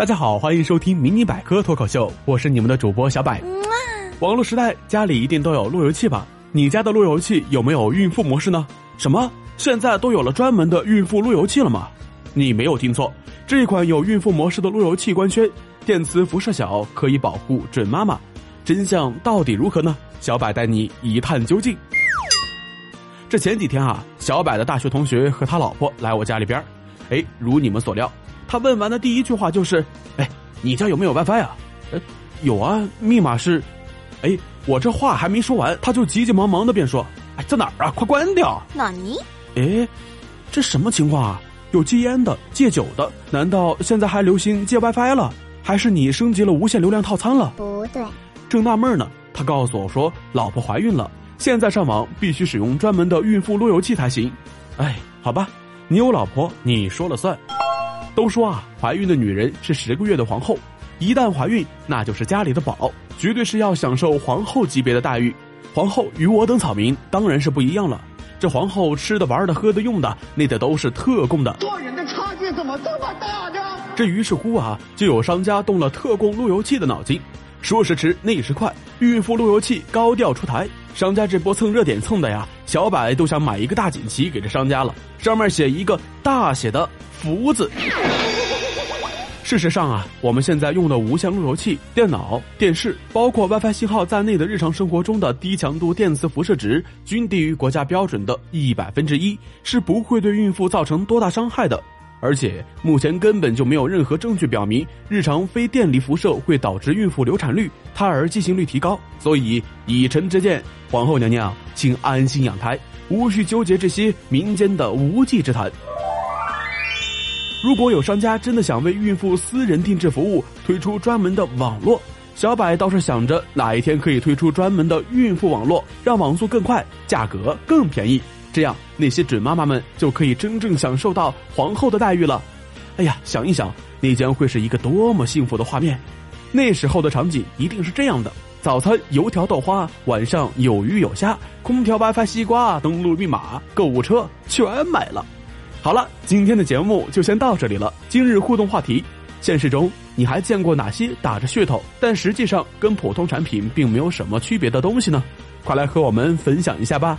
大家好，欢迎收听迷你百科脱口秀，我是你们的主播小百。网络时代，家里一定都有路由器吧？你家的路由器有没有孕妇模式呢？什么？现在都有了专门的孕妇路由器了吗？你没有听错，这款有孕妇模式的路由器官宣，电磁辐射小，可以保护准妈妈。真相到底如何呢？小百带你一探究竟。这前几天啊，小百的大学同学和他老婆来我家里边儿哎，如你们所料。他问完的第一句话就是：“哎，你家有没有 WiFi 啊？”“哎，有啊，密码是……哎，我这话还没说完，他就急急忙忙的便说：‘哎，在哪儿啊？快关掉！’纳尼……哎，这什么情况啊？有戒烟的，戒酒的，难道现在还流行戒 WiFi 了？还是你升级了无限流量套餐了？不对，正纳闷呢，他告诉我说，老婆怀孕了，现在上网必须使用专门的孕妇路由器才行。哎，好吧，你有老婆，你说了算。”都说啊，怀孕的女人是十个月的皇后，一旦怀孕，那就是家里的宝，绝对是要享受皇后级别的待遇。皇后与我等草民当然是不一样了，这皇后吃的、玩的、喝的、用的，那得都是特供的。做人的差距怎么这么大呢？这于是乎啊，就有商家动了特供路由器的脑筋。说时迟，那时快，孕妇路由器高调出台，商家这波蹭热点蹭的呀，小百都想买一个大锦旗给这商家了，上面写一个大写的。福字。事实上啊，我们现在用的无线路由器、电脑、电视，包括 WiFi 信号在内的日常生活中的低强度电磁辐射值，均低于国家标准的一百分之一，是不会对孕妇造成多大伤害的。而且目前根本就没有任何证据表明日常非电离辐射会导致孕妇流产率、胎儿畸形率提高。所以，以臣之见，皇后娘娘，请安心养胎，无需纠结这些民间的无稽之谈。如果有商家真的想为孕妇私人定制服务，推出专门的网络，小百倒是想着哪一天可以推出专门的孕妇网络，让网速更快，价格更便宜，这样那些准妈妈们就可以真正享受到皇后的待遇了。哎呀，想一想，那将会是一个多么幸福的画面！那时候的场景一定是这样的：早餐油条豆花，晚上有鱼有虾，空调 WiFi 西瓜，登录密码，购物车全买了。好了，今天的节目就先到这里了。今日互动话题：现实中你还见过哪些打着噱头，但实际上跟普通产品并没有什么区别的东西呢？快来和我们分享一下吧。